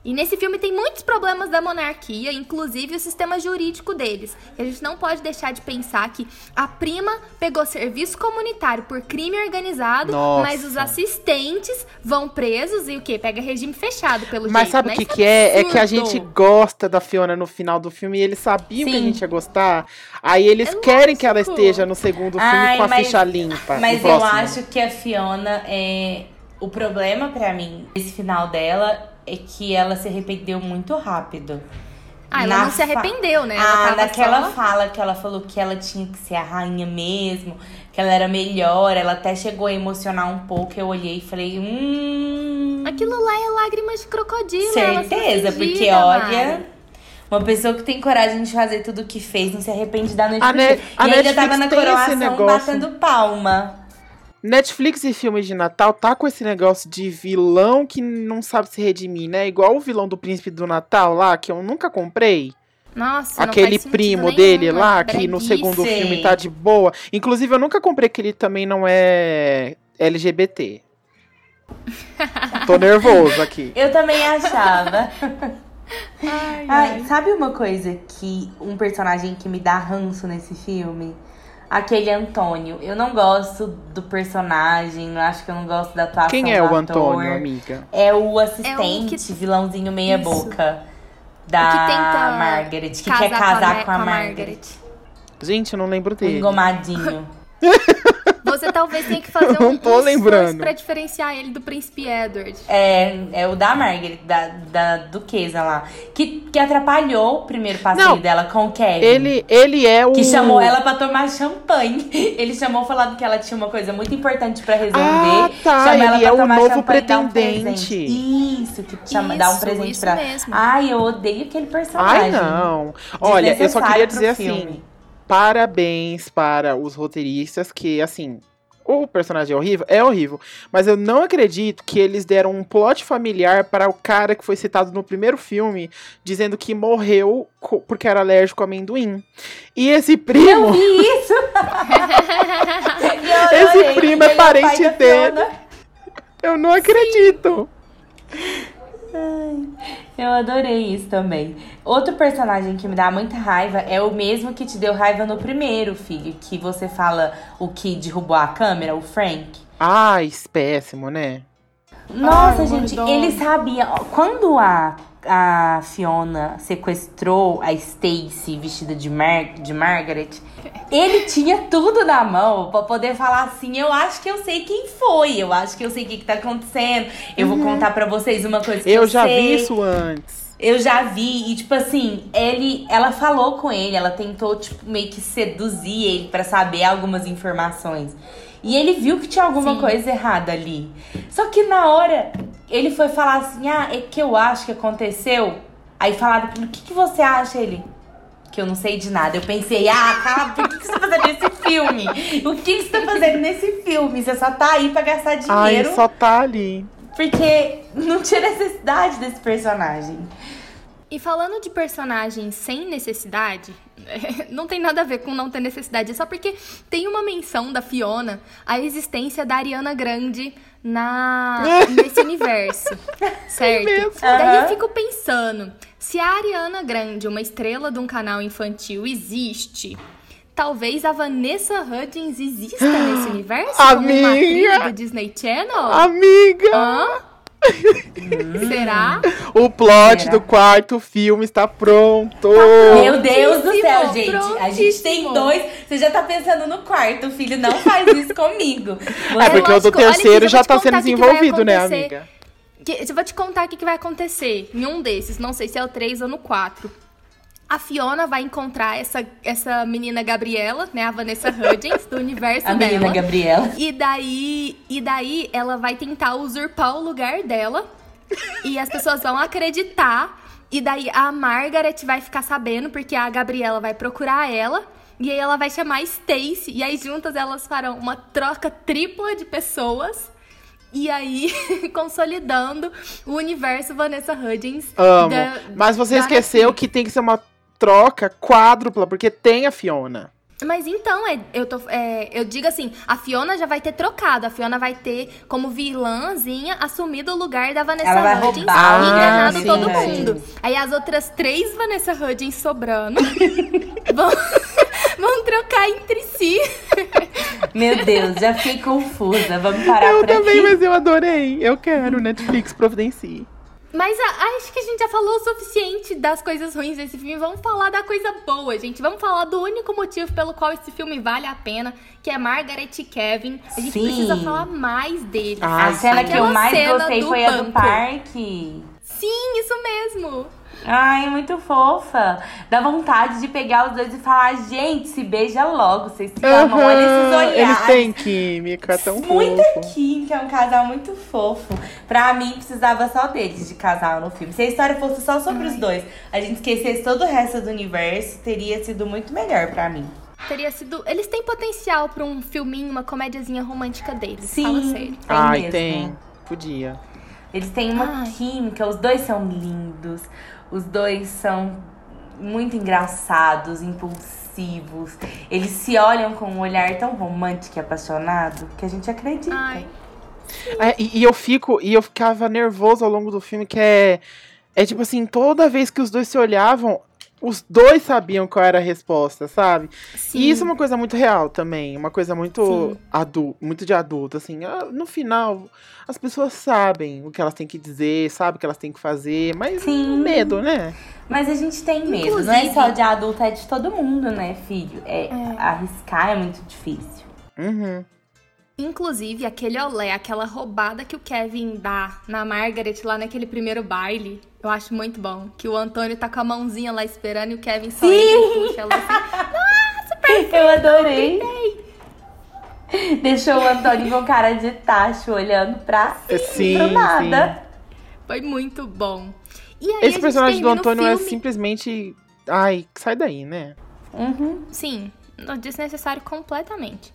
[SPEAKER 1] E nesse filme tem muitos problemas da monarquia, inclusive o sistema jurídico deles. E a gente não pode deixar de pensar que a prima pegou serviço comunitário por crime organizado,
[SPEAKER 3] Nossa.
[SPEAKER 1] mas os assistentes vão presos e o quê? Pega regime fechado, pelo
[SPEAKER 3] Mas
[SPEAKER 1] jeito.
[SPEAKER 3] sabe o
[SPEAKER 1] né?
[SPEAKER 3] que,
[SPEAKER 1] Isso
[SPEAKER 3] que é? É que a gente gosta da Fiona no final do filme e eles sabiam que a
[SPEAKER 2] Sim.
[SPEAKER 3] gente ia gostar. Aí eles
[SPEAKER 1] É
[SPEAKER 3] querem que ela esteja no segundo filme
[SPEAKER 2] Ai,
[SPEAKER 3] com a
[SPEAKER 2] mas-
[SPEAKER 3] ficha limpa.
[SPEAKER 2] Mas eu acho que a Fiona é. O problema pra mim, esse final dela, é que ela se arrependeu muito rápido.
[SPEAKER 1] Ah, ela
[SPEAKER 2] Na
[SPEAKER 1] não se arrependeu, né? Ela
[SPEAKER 2] Ah,
[SPEAKER 1] tava
[SPEAKER 2] naquela
[SPEAKER 1] só...
[SPEAKER 2] fala que ela falou que ela tinha que ser a rainha mesmo, que ela era melhor, ela até chegou a emocionar um pouco. Eu olhei e falei, hum.
[SPEAKER 1] Aquilo lá é lágrimas de crocodilo. ela se
[SPEAKER 2] Certeza, porque olha.
[SPEAKER 1] Mari.
[SPEAKER 2] Uma pessoa que tem coragem de fazer tudo o que fez não se arrepende da noite
[SPEAKER 3] A
[SPEAKER 2] pro dia.
[SPEAKER 3] a
[SPEAKER 2] E ainda
[SPEAKER 3] Netflix
[SPEAKER 2] tava na coroação batendo palma.
[SPEAKER 3] Netflix e filmes de Natal tá com esse negócio de vilão que não sabe se redimir, né? Igual o vilão do Príncipe do Natal lá, que eu nunca comprei.
[SPEAKER 1] Nossa, não
[SPEAKER 3] Aquele primo
[SPEAKER 1] nenhum,
[SPEAKER 3] dele
[SPEAKER 1] é
[SPEAKER 3] lá, que no segundo filme tá de boa. Inclusive, eu nunca comprei que ele também não é LGBT. Tô [laughs] nervoso aqui.
[SPEAKER 2] Eu também achava.
[SPEAKER 1] Ai,
[SPEAKER 2] Ai,
[SPEAKER 1] ai.
[SPEAKER 2] sabe uma coisa que um personagem que me dá ranço nesse filme? Aquele Antônio. Eu não gosto do personagem, eu acho que eu não gosto da atuação
[SPEAKER 3] Quem é
[SPEAKER 2] do
[SPEAKER 3] o
[SPEAKER 2] ator.
[SPEAKER 3] Antônio, amiga?
[SPEAKER 2] É o assistente,
[SPEAKER 1] que-
[SPEAKER 2] vilãozinho meia
[SPEAKER 1] Isso.
[SPEAKER 2] boca da
[SPEAKER 1] que tenta
[SPEAKER 2] Margaret, que
[SPEAKER 1] casar
[SPEAKER 2] quer casar
[SPEAKER 1] Ma-
[SPEAKER 2] com a, Margaret.
[SPEAKER 3] Gente, eu não lembro
[SPEAKER 2] O
[SPEAKER 3] dele.
[SPEAKER 2] engomadinho. [laughs]
[SPEAKER 1] Você talvez tenha que fazer [laughs] um,
[SPEAKER 3] tô
[SPEAKER 1] um
[SPEAKER 3] lembrando.
[SPEAKER 1] pra diferenciar ele do príncipe Edward.
[SPEAKER 2] É, é o da Margaret, da, da duquesa lá. Que, que atrapalhou o primeiro passeio
[SPEAKER 3] Não,
[SPEAKER 2] dela com o Kevin.
[SPEAKER 3] Ele, ele é o.
[SPEAKER 2] Que chamou ela pra tomar champanhe. [laughs] Ele chamou falando que ela tinha uma coisa muito importante pra resolver.
[SPEAKER 3] Ah, tá,
[SPEAKER 2] Chamou ela
[SPEAKER 3] ele
[SPEAKER 2] pra
[SPEAKER 3] é o
[SPEAKER 2] tomar
[SPEAKER 3] novo
[SPEAKER 2] um
[SPEAKER 3] pretendente.
[SPEAKER 2] presente. Isso, que chama, dá um
[SPEAKER 1] Isso,
[SPEAKER 2] presente
[SPEAKER 1] isso
[SPEAKER 2] pra
[SPEAKER 1] mesmo.
[SPEAKER 2] Ai, eu odeio aquele personagem.
[SPEAKER 3] Ai, não. Olha, eu só queria dizer assim:
[SPEAKER 2] filme.
[SPEAKER 3] Parabéns para os roteiristas que, assim. O personagem é horrível? É horrível. Mas eu não acredito que eles deram um plot familiar para o cara que foi citado no primeiro filme, dizendo que morreu porque era alérgico a amendoim. E esse primo.
[SPEAKER 2] Que isso? [laughs] [laughs] Eu
[SPEAKER 3] Esse primo é
[SPEAKER 2] pai
[SPEAKER 3] parente dele. Eu não acredito.
[SPEAKER 2] Eu adorei isso também. Outro personagem que me dá muita raiva é o mesmo que te deu raiva no primeiro, filho. Que você fala o que derrubou a câmera, o Frank.
[SPEAKER 3] Ai, péssimo, né?
[SPEAKER 2] Nossa,
[SPEAKER 1] Ai,
[SPEAKER 2] gente, ele sabia. Quando a, a Fiona sequestrou a Stacy vestida de, Mar de Margaret, ele tinha tudo na mão pra poder falar assim: Eu acho que eu sei quem foi, eu acho que eu sei o que, que tá acontecendo. Eu vou contar pra vocês uma coisa que eu,
[SPEAKER 3] Eu já
[SPEAKER 2] sei.
[SPEAKER 3] vi isso antes.
[SPEAKER 2] Eu já vi, e tipo assim, ele, ela falou com ele, ela tentou, tipo, meio que seduzir ele pra saber algumas informações. E ele viu que tinha alguma
[SPEAKER 1] Sim.
[SPEAKER 2] coisa errada ali. Só que na hora, ele foi falar assim, ah, é que eu acho que aconteceu. Aí falaram pra ele, o que, que você acha? Ele, que eu não sei de nada. Eu pensei, ah, cara, por que, que você tá fazendo nesse filme? O que, que você tá fazendo nesse filme? Você só tá aí pra gastar
[SPEAKER 3] Ai,
[SPEAKER 2] dinheiro.
[SPEAKER 3] só tá ali.
[SPEAKER 2] Porque não tinha necessidade desse personagem.
[SPEAKER 1] E falando de personagens sem necessidade, [laughs] não tem nada a ver com não ter necessidade, é só porque tem uma menção da Fiona à existência da Ariana Grande na [laughs] nesse universo, certo?
[SPEAKER 3] mesmo.
[SPEAKER 1] Daí eu fico pensando, se a Ariana Grande, uma estrela de um canal infantil, existe, talvez a Vanessa Hudgens exista nesse [gasps] universo como uma
[SPEAKER 3] Amiga!
[SPEAKER 1] atriz do Disney Channel?
[SPEAKER 3] Amiga!
[SPEAKER 1] Hã? [laughs] Será?
[SPEAKER 3] O plot
[SPEAKER 2] Será?
[SPEAKER 3] do quarto filme está pronto.
[SPEAKER 2] Meu Deus do céu,
[SPEAKER 1] Prontíssimo,
[SPEAKER 2] gente. A gente tem dois. Você já tá pensando no quarto, filho. Não faz isso comigo.
[SPEAKER 3] É porque o do
[SPEAKER 1] olha
[SPEAKER 3] terceiro
[SPEAKER 1] eu
[SPEAKER 3] já tá sendo desenvolvido, né, amiga?
[SPEAKER 1] Que- eu vou te contar o que, que vai acontecer em um desses. Não sei se é o 3 ou no 4. A Fiona vai encontrar essa, essa menina Gabriela, né? A Vanessa Hudgens, do universo [laughs]
[SPEAKER 2] A menina
[SPEAKER 1] dela.
[SPEAKER 2] Gabriela.
[SPEAKER 1] E daí, e daí ela vai tentar usurpar o lugar dela. E as pessoas vão acreditar. E daí a Margaret vai ficar sabendo, porque a Gabriela vai procurar ela. E aí ela vai chamar a Stacy. E aí juntas elas farão uma troca tripla de pessoas. E aí, [laughs] consolidando o universo Vanessa Hudgens.
[SPEAKER 3] Amo.
[SPEAKER 1] da-
[SPEAKER 3] Mas você
[SPEAKER 1] da
[SPEAKER 3] esqueceu que tem que ser uma troca quádrupla, porque tem a Fiona.
[SPEAKER 1] Mas então, é, eu, tô, é, eu digo assim, a Fiona já vai ter trocado. A Fiona vai ter, como vilãzinha, assumido o lugar da Vanessa
[SPEAKER 2] Ela vai
[SPEAKER 1] Hudgens
[SPEAKER 2] roubar,
[SPEAKER 1] e enganado
[SPEAKER 2] sim,
[SPEAKER 1] todo
[SPEAKER 2] sim.
[SPEAKER 1] mundo. Aí as outras três Vanessa Hudgens sobrando [laughs] vão, vão trocar entre si.
[SPEAKER 2] Meu Deus, já fiquei confusa. Vamos parar
[SPEAKER 3] Eu
[SPEAKER 2] por
[SPEAKER 3] também,
[SPEAKER 2] aqui.
[SPEAKER 3] mas eu adorei. Eu quero Netflix providencie.
[SPEAKER 1] Mas a- acho que a gente já falou o suficiente das coisas ruins desse filme. Vamos falar da coisa boa, gente. Vamos falar do único motivo pelo qual esse filme vale a pena, que é Margaret e Kevin. A gente
[SPEAKER 2] Sim.
[SPEAKER 1] precisa falar mais deles.
[SPEAKER 3] Ah,
[SPEAKER 2] A cena que eu mais gostei foi a do
[SPEAKER 1] banco.
[SPEAKER 2] parque.
[SPEAKER 1] Sim, isso mesmo.
[SPEAKER 2] Ai, muito fofa. Dá vontade de pegar os dois e falar, gente, se beija logo, vocês se amam, olha esses olhares.
[SPEAKER 3] Eles têm química, tão
[SPEAKER 2] Muita
[SPEAKER 3] fofo.
[SPEAKER 2] química, é um casal muito fofo. Pra mim, precisava só deles de casal no filme. Se a história fosse só sobre os dois, a gente esquecesse todo o resto do universo, teria sido muito melhor pra mim.
[SPEAKER 1] Teria sido. Eles têm potencial pra um filminho, uma comédiazinha romântica deles.
[SPEAKER 2] Sim,
[SPEAKER 1] Fala sério.
[SPEAKER 2] tem
[SPEAKER 3] Ai,
[SPEAKER 2] mesmo.
[SPEAKER 3] tem. Podia.
[SPEAKER 2] Eles têm uma
[SPEAKER 1] Ai.
[SPEAKER 2] química, os dois são lindos, os dois são muito engraçados, impulsivos. Eles se olham com um olhar tão romântico e apaixonado que a gente acredita.
[SPEAKER 1] Ai.
[SPEAKER 3] É, e, e eu fico, e eu ficava nervoso ao longo do filme, que é. É tipo assim, toda vez que os dois se olhavam, os dois sabiam qual era a resposta, sabe?
[SPEAKER 1] Sim.
[SPEAKER 3] E isso é uma coisa muito real também, uma coisa muito
[SPEAKER 1] Sim.
[SPEAKER 3] adulto, muito de adulto, assim. ah, No final, as pessoas sabem o que elas têm que dizer, sabem o que elas têm que fazer, mas
[SPEAKER 2] Sim.
[SPEAKER 3] medo, né?
[SPEAKER 2] Mas a gente tem medo, não é
[SPEAKER 1] Inclusive-
[SPEAKER 2] só de adulto, é de todo mundo, né, filho? É, Arriscar é muito difícil.
[SPEAKER 3] Uhum.
[SPEAKER 1] Inclusive, aquele olé, aquela roubada que o Kevin dá na Margaret lá naquele primeiro baile, eu acho muito bom. Que o Antônio tá com a mãozinha lá esperando e o Kevin só puxa ela assim. [laughs]
[SPEAKER 2] Eu adorei. Deixou o Antônio com cara de tacho olhando pra
[SPEAKER 3] É, sim,
[SPEAKER 2] pro nada.
[SPEAKER 1] Foi muito bom. E
[SPEAKER 3] Esse personagem do Antônio é
[SPEAKER 1] filme-
[SPEAKER 3] simplesmente. Ai, sai daí, né?
[SPEAKER 2] Uhum.
[SPEAKER 1] Sim, desnecessário completamente.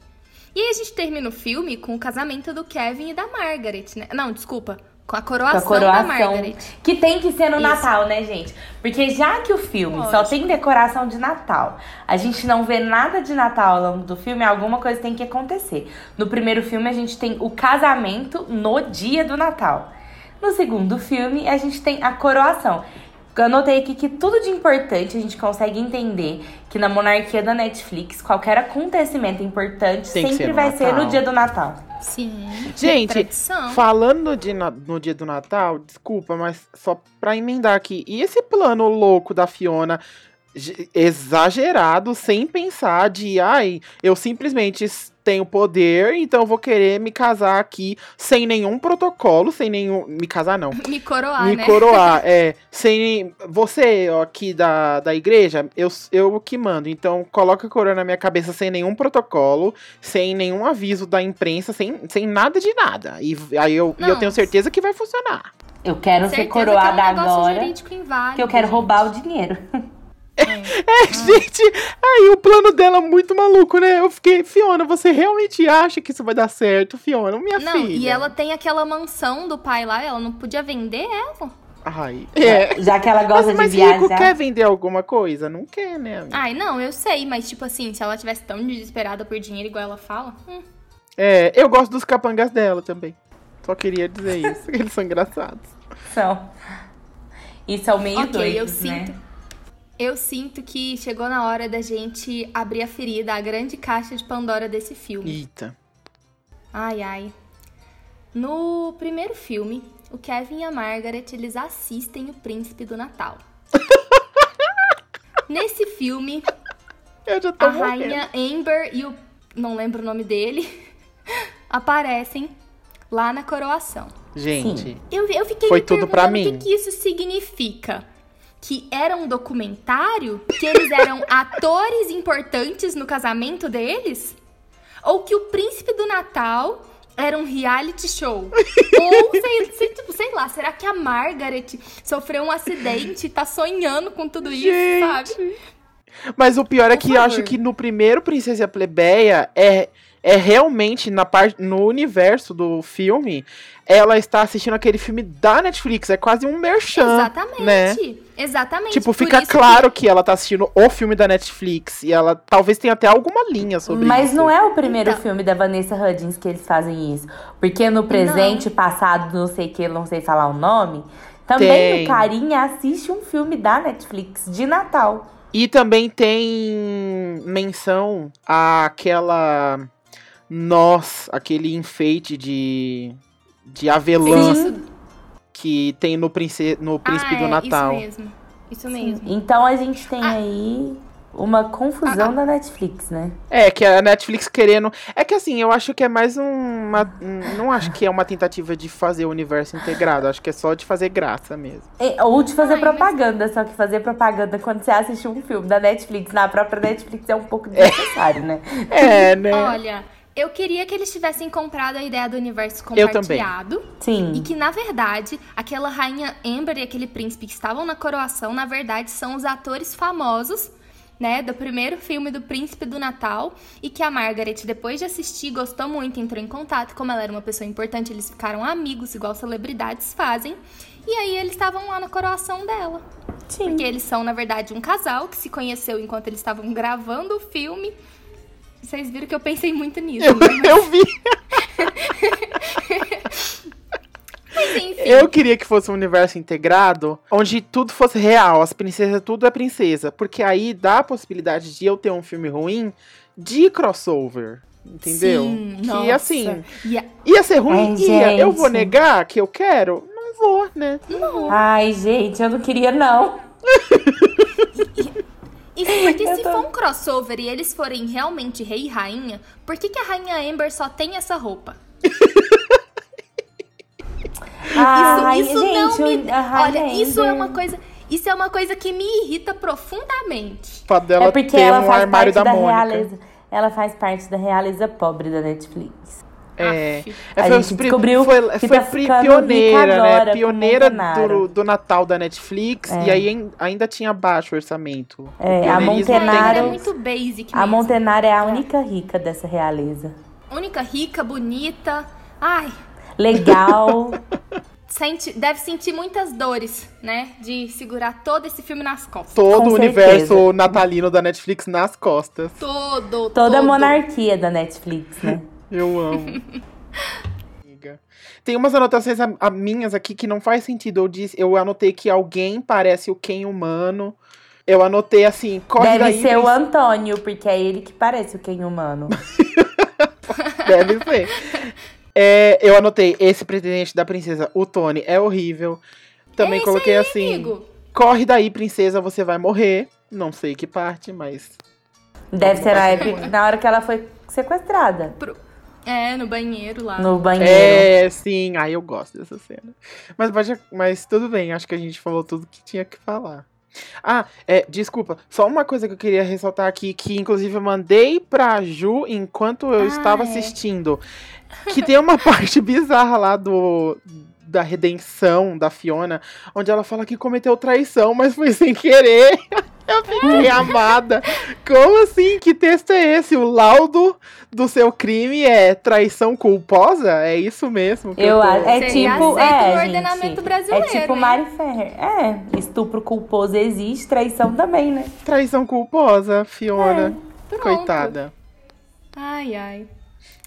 [SPEAKER 1] E aí a gente termina o filme com o casamento do Kevin e da Margaret, né? Não, desculpa. Com a
[SPEAKER 2] Com
[SPEAKER 1] coroação,
[SPEAKER 2] a coroação.
[SPEAKER 1] da Margaret.
[SPEAKER 2] Que tem que ser no
[SPEAKER 1] Isso.
[SPEAKER 2] Natal, né, gente? Porque já que o filme só
[SPEAKER 1] Lógico.
[SPEAKER 2] tem decoração de Natal, a gente não vê nada de Natal ao longo do filme, alguma coisa tem que acontecer. No primeiro filme, a gente tem o casamento no dia do Natal. No segundo filme, a gente tem a coroação. Eu anotei aqui que tudo de importante a gente consegue entender que na monarquia da Netflix, qualquer acontecimento importante
[SPEAKER 3] Tem
[SPEAKER 2] sempre
[SPEAKER 3] ser
[SPEAKER 2] vai ser no
[SPEAKER 3] Natal.
[SPEAKER 2] dia do Natal.
[SPEAKER 1] Sim.
[SPEAKER 3] Gente,
[SPEAKER 1] tradição.
[SPEAKER 3] Falando de na- no dia do Natal, desculpa, mas só pra emendar aqui. E esse plano louco da Fiona, ge- exagerado, sem pensar de, ai, eu simplesmente tenho poder, então eu vou querer me casar aqui sem nenhum protocolo, sem nenhum. Me casar não. [laughs]
[SPEAKER 1] Me coroar,
[SPEAKER 3] me
[SPEAKER 1] né?
[SPEAKER 3] coroar, [laughs] é. Sem. Você, ó, aqui da, da igreja, eu, eu que mando. Então, coloca a coroa na minha cabeça sem nenhum protocolo, sem nenhum aviso da imprensa, sem, sem nada de nada. E aí eu, e eu tenho certeza que vai funcionar.
[SPEAKER 2] Eu quero ser coroada
[SPEAKER 1] que é um
[SPEAKER 2] agora, que eu quero
[SPEAKER 1] gente.
[SPEAKER 2] roubar o dinheiro. [laughs]
[SPEAKER 3] É, [laughs] gente, aí o plano dela é muito maluco, né? Eu fiquei, Fiona, você realmente acha que isso vai dar certo, Fiona? Minha
[SPEAKER 1] Não,
[SPEAKER 3] filha.
[SPEAKER 1] e ela tem aquela mansão do pai lá, ela não podia vender ela?
[SPEAKER 3] Ai, é.
[SPEAKER 2] Já que ela gosta
[SPEAKER 3] Mas, mas
[SPEAKER 2] de
[SPEAKER 3] rico
[SPEAKER 2] viajar.
[SPEAKER 3] quer vender alguma coisa? Não quer, né? amiga?
[SPEAKER 1] Ai, não, eu sei, mas tipo assim, se ela tivesse tão desesperada por dinheiro igual ela fala, hum,
[SPEAKER 3] É, eu gosto dos capangas dela também. Só queria dizer isso, [laughs] eles são engraçados.
[SPEAKER 2] São. E são meio
[SPEAKER 1] ok,
[SPEAKER 2] doidos,
[SPEAKER 1] eu
[SPEAKER 2] né?
[SPEAKER 1] sinto. Eu sinto que chegou na hora da gente abrir a ferida, a grande caixa de Pandora desse filme.
[SPEAKER 3] Eita.
[SPEAKER 1] Ai, ai. No primeiro filme, o Kevin e a Margaret, eles assistem o Príncipe do Natal. [laughs] Nesse filme,
[SPEAKER 3] Eu já tô
[SPEAKER 1] a
[SPEAKER 3] morrendo.
[SPEAKER 1] rainha Amber e o... não lembro o nome dele, [laughs] aparecem lá na coroação.
[SPEAKER 3] Gente,
[SPEAKER 1] Eu, eu fiquei
[SPEAKER 3] Foi
[SPEAKER 1] me
[SPEAKER 3] tudo pra
[SPEAKER 1] perguntando o
[SPEAKER 3] mim.
[SPEAKER 1] que, que isso significa. Que era um documentário? Que eles eram [laughs] atores importantes no casamento deles? Ou que o Príncipe do Natal era um reality show? Ou, sei, sei, tipo, sei lá, será que a Margaret sofreu um acidente e tá sonhando com tudo isso, sabe?
[SPEAKER 3] Mas o pior é que eu acho que no primeiro Princesa Plebeia é, é realmente na parte no universo do filme, ela está assistindo aquele filme da Netflix, é quase um merchan,
[SPEAKER 1] Exatamente.
[SPEAKER 3] né?
[SPEAKER 1] Exatamente.
[SPEAKER 3] Tipo,
[SPEAKER 1] Por
[SPEAKER 3] fica
[SPEAKER 1] isso
[SPEAKER 3] claro que... ela tá assistindo o filme da Netflix e ela talvez tenha até alguma linha sobre
[SPEAKER 2] Mas
[SPEAKER 3] isso.
[SPEAKER 2] não é o primeiro
[SPEAKER 1] Então.
[SPEAKER 2] filme da Vanessa Hudgens que eles fazem isso. Porque no presente, passado, não sei o que, não sei falar o nome, também
[SPEAKER 3] Tem.
[SPEAKER 2] o carinha assiste um filme da Netflix de Natal.
[SPEAKER 3] E também tem menção àquela nós, aquele enfeite de de avelã
[SPEAKER 1] Isso-
[SPEAKER 3] que tem no, prince, no Príncipe
[SPEAKER 1] ah,
[SPEAKER 3] do
[SPEAKER 1] é,
[SPEAKER 3] Natal.
[SPEAKER 1] Isso mesmo. Isso mesmo.
[SPEAKER 2] Então a gente tem
[SPEAKER 1] Ah.
[SPEAKER 2] aí uma confusão da Netflix, né?
[SPEAKER 3] É, que a Netflix querendo. É que assim, eu acho que é mais um, uma. um- Não acho que é uma tentativa de fazer o universo integrado. Acho que é só de fazer graça mesmo.
[SPEAKER 2] E- Ou de fazer
[SPEAKER 1] Ai, mas-
[SPEAKER 2] propaganda, só que fazer propaganda quando você assiste um filme da Netflix, na própria Netflix, é um pouco desnecessário, né?
[SPEAKER 3] É, né?
[SPEAKER 1] Olha, eu queria que eles tivessem comprado a ideia do universo
[SPEAKER 3] Eu também.
[SPEAKER 1] compartilhado.
[SPEAKER 2] Sim.
[SPEAKER 1] E que, na verdade, aquela rainha Amber e aquele príncipe que estavam na coroação, na verdade, são os atores famosos, né, do primeiro filme do Príncipe do Natal. E que a Margaret, depois de assistir, gostou muito, entrou em contato. Como ela era uma pessoa importante, eles ficaram amigos, igual celebridades fazem. E aí eles estavam lá na coroação dela.
[SPEAKER 2] Sim.
[SPEAKER 1] Porque eles são, na verdade, um casal que se conheceu enquanto eles estavam gravando o filme. Vocês viram que eu pensei muito nisso,
[SPEAKER 3] Eu,
[SPEAKER 1] né?
[SPEAKER 3] eu vi.
[SPEAKER 1] Mas enfim.
[SPEAKER 3] Eu queria que fosse um universo integrado, onde tudo fosse real, as princesas, tudo é princesa. Porque aí dá a possibilidade de eu ter um filme ruim de crossover. Entendeu?
[SPEAKER 1] Sim,
[SPEAKER 3] que
[SPEAKER 1] nossa.
[SPEAKER 3] assim,
[SPEAKER 1] E a-
[SPEAKER 3] ia ser ruim?
[SPEAKER 2] Ai,
[SPEAKER 3] ia. Eu
[SPEAKER 2] gente.
[SPEAKER 3] vou negar que eu quero? Não vou, né?
[SPEAKER 2] Ai, gente, eu não queria, não. [laughs]
[SPEAKER 1] Porque [laughs]
[SPEAKER 2] Eu
[SPEAKER 1] se
[SPEAKER 2] tô-
[SPEAKER 1] for um crossover e eles forem realmente rei e rainha, por que, que a rainha Amber só tem essa roupa? Isso
[SPEAKER 2] gente,
[SPEAKER 1] não me. Olha, isso é uma coisa. Isso é uma coisa que me irrita profundamente.
[SPEAKER 3] O dela
[SPEAKER 2] É porque
[SPEAKER 3] ter
[SPEAKER 2] ela
[SPEAKER 3] um
[SPEAKER 2] faz
[SPEAKER 3] armário
[SPEAKER 2] parte
[SPEAKER 3] da,
[SPEAKER 2] da,
[SPEAKER 3] Mônica.
[SPEAKER 2] realeza. Ela faz parte da realeza pobre da Netflix.
[SPEAKER 3] É, é,
[SPEAKER 2] A
[SPEAKER 3] foi,
[SPEAKER 2] descobriu
[SPEAKER 3] foi,
[SPEAKER 2] que
[SPEAKER 3] foi
[SPEAKER 2] tá
[SPEAKER 3] pioneira,
[SPEAKER 2] rica agora
[SPEAKER 3] né? Pioneira do, do Natal da Netflix.
[SPEAKER 2] É.
[SPEAKER 3] E aí ain- ainda tinha baixo orçamento.
[SPEAKER 2] É, a
[SPEAKER 1] A
[SPEAKER 2] Montenaro-
[SPEAKER 1] é muito basic
[SPEAKER 2] A
[SPEAKER 1] mesmo.
[SPEAKER 2] Montenara é a única rica dessa realeza.
[SPEAKER 1] Única rica, bonita. Ai,
[SPEAKER 2] Legal. [laughs]
[SPEAKER 1] sente, deve sentir muitas dores, né? De segurar todo esse filme nas costas.
[SPEAKER 3] Todo
[SPEAKER 2] Com
[SPEAKER 3] o universo
[SPEAKER 2] certeza.
[SPEAKER 3] natalino da Netflix nas costas.
[SPEAKER 1] Todo,
[SPEAKER 2] Toda a
[SPEAKER 1] todo.
[SPEAKER 2] monarquia da Netflix, né?
[SPEAKER 3] Eu amo. [laughs] Tem umas anotações a, a minhas aqui que não faz sentido. Eu, disse, eu anotei que alguém parece o Ken humano. Eu anotei assim, corre
[SPEAKER 2] Deve
[SPEAKER 3] daí,
[SPEAKER 2] ser o
[SPEAKER 3] Prince-
[SPEAKER 2] Antônio, porque é ele que parece o Ken humano. [laughs]
[SPEAKER 3] Deve ser. É, eu anotei, esse pretendente da princesa, o Tony, é horrível. Também
[SPEAKER 1] Esse
[SPEAKER 3] coloquei
[SPEAKER 1] aí,
[SPEAKER 3] assim,
[SPEAKER 1] amigo.
[SPEAKER 3] corre daí, princesa, você vai morrer. Não sei que parte, mas...
[SPEAKER 2] Deve ser na, época, na hora que ela foi sequestrada.
[SPEAKER 1] É, no banheiro lá.
[SPEAKER 2] No banheiro.
[SPEAKER 3] É, sim. Ai, eu gosto dessa cena. Mas, pode- mas tudo bem, acho que a gente falou tudo que tinha que falar. Ah, é, desculpa, só uma coisa que eu queria ressaltar aqui, que inclusive eu mandei pra Ju enquanto eu
[SPEAKER 1] Ah,
[SPEAKER 3] estava
[SPEAKER 1] é.
[SPEAKER 3] assistindo. Que tem uma [laughs] parte bizarra lá do. Da redenção da Fiona, onde ela fala que cometeu traição, mas foi sem querer. [laughs] Eu fiquei amada. Como assim? Que texto é esse? O laudo do seu crime é traição culposa? É isso mesmo? que
[SPEAKER 2] Eu
[SPEAKER 3] tô-
[SPEAKER 2] acho. É tipo. É,
[SPEAKER 1] no ordenamento
[SPEAKER 2] gente,
[SPEAKER 1] brasileiro,
[SPEAKER 2] É tipo
[SPEAKER 1] hein?
[SPEAKER 2] Mari Ferrer. É, estupro culposo existe, traição também, né?
[SPEAKER 3] Traição culposa, Fiona.
[SPEAKER 1] Pronto.
[SPEAKER 3] Coitada.
[SPEAKER 1] Ai, ai.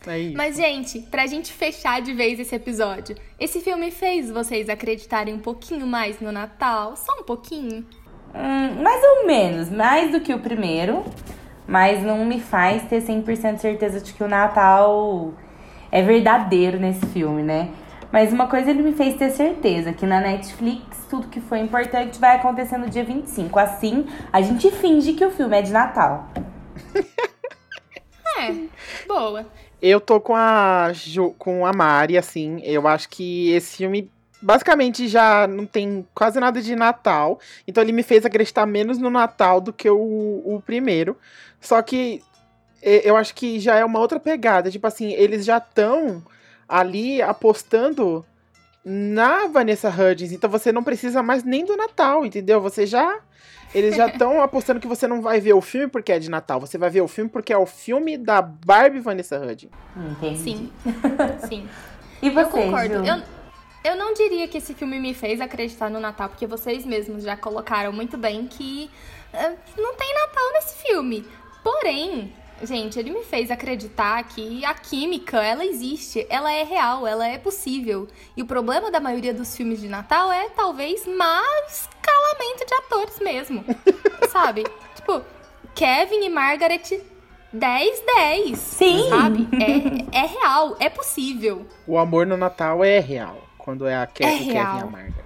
[SPEAKER 3] É isso.
[SPEAKER 1] Mas, gente, pra gente fechar de vez esse episódio, esse filme fez vocês acreditarem um pouquinho mais no Natal? Só um pouquinho?
[SPEAKER 2] Hum, mais ou menos, mais do que o primeiro. Mas não me faz ter 100% certeza de que o Natal é verdadeiro nesse filme, né? Mas uma coisa ele me fez ter certeza, que na Netflix tudo que foi importante vai acontecer no dia 25. Assim, a gente finge que o filme é de Natal. [laughs]
[SPEAKER 1] É, boa.
[SPEAKER 3] Eu tô com a, com a Mari, assim. Eu acho que esse filme basicamente já não tem quase nada de Natal. Então ele me fez acreditar menos no Natal do que o, o primeiro. Só que eu acho que já é uma outra pegada. Tipo assim, eles já estão ali apostando na Vanessa Hudgens. Então você não precisa mais nem do Natal, entendeu? Você já. Eles já estão [laughs] apostando que você não vai ver o filme porque é de Natal. Você vai ver o filme porque é o filme da Barbie Vanessa Hudgens.
[SPEAKER 2] Entendi.
[SPEAKER 1] Sim. [laughs] Sim.
[SPEAKER 2] E você,
[SPEAKER 1] Eu concordo.
[SPEAKER 2] Ju?
[SPEAKER 1] Eu, eu não diria que esse filme me fez acreditar no Natal, porque vocês mesmos já colocaram muito bem que eh, não tem Natal nesse filme. Porém, gente, ele me fez acreditar que a química, ela existe, ela é real, ela é possível. E o problema da maioria dos filmes de Natal é talvez mais escalamento de atores mesmo. [laughs] sabe? Tipo, Kevin e Margaret 10-10.
[SPEAKER 2] Sim.
[SPEAKER 1] Sabe? É, é real, é possível.
[SPEAKER 3] O amor no Natal é real. Quando é a Ke
[SPEAKER 1] É
[SPEAKER 3] Kevin e a. Margaret.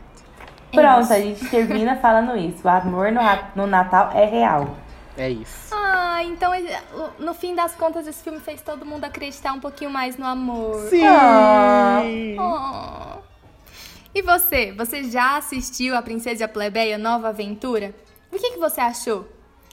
[SPEAKER 2] Pronto,
[SPEAKER 1] isso.
[SPEAKER 2] a gente termina falando isso. O amor no, no Natal é real.
[SPEAKER 3] É isso.
[SPEAKER 1] Ah, então ele- no fim das contas esse filme fez todo mundo acreditar um pouquinho mais no amor.
[SPEAKER 3] Sim!
[SPEAKER 2] Ah.
[SPEAKER 1] Oh. E você? Você já assistiu A Princesa e a Plebeia Nova Aventura? O que, que você achou?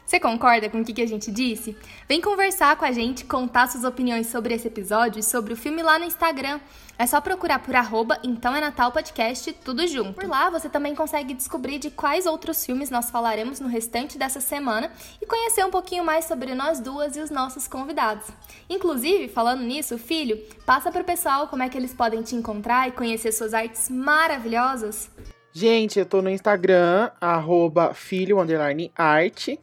[SPEAKER 1] Você concorda com o que, a gente disse? Vem conversar com a gente, contar suas opiniões sobre esse episódio e sobre o filme lá no Instagram. É só procurar por arroba Então é Natal Podcast, tudo junto. Por lá você também consegue descobrir de quais outros filmes nós falaremos no restante dessa semana e conhecer um pouquinho mais sobre nós duas e os nossos convidados. Inclusive, falando nisso, filho, passa pro pessoal como é que eles podem te encontrar e conhecer suas artes maravilhosas.
[SPEAKER 3] Gente, eu tô no Instagram, arroba filho, arte.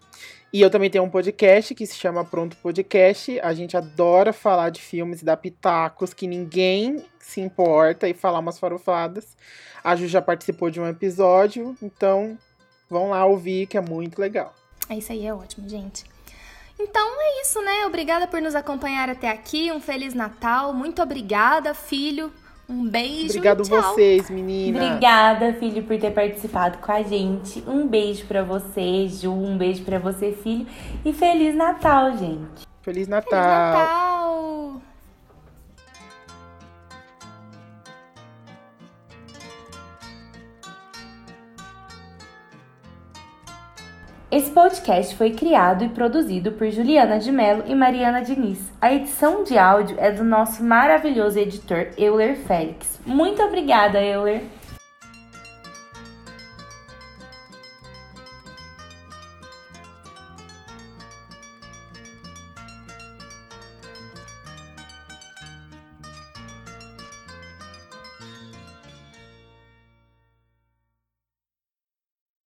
[SPEAKER 3] E eu também tenho um podcast que se chama Pronto Podcast. A gente adora falar de filmes e dar pitacos que ninguém se importa e falar umas farofadas. A Ju já participou de um episódio, então vão lá ouvir que é muito legal.
[SPEAKER 1] É isso aí, é ótimo, gente. Então é isso, né? Obrigada por nos acompanhar até aqui. Um Feliz Natal. Muito obrigada, filho. Um beijo.
[SPEAKER 3] Obrigado
[SPEAKER 1] tchau.
[SPEAKER 3] vocês, meninas.
[SPEAKER 2] Obrigada, filho, por ter participado com a gente. Um beijo pra você, Ju. Um beijo pra você, filho. E Feliz Natal, gente.
[SPEAKER 3] Feliz
[SPEAKER 1] Feliz
[SPEAKER 3] Natal.
[SPEAKER 1] Natal.
[SPEAKER 2] Esse podcast foi criado e produzido por Juliana de Mello e Mariana Diniz. A edição de áudio é do nosso maravilhoso editor Euler Félix. Muito obrigada, Euler!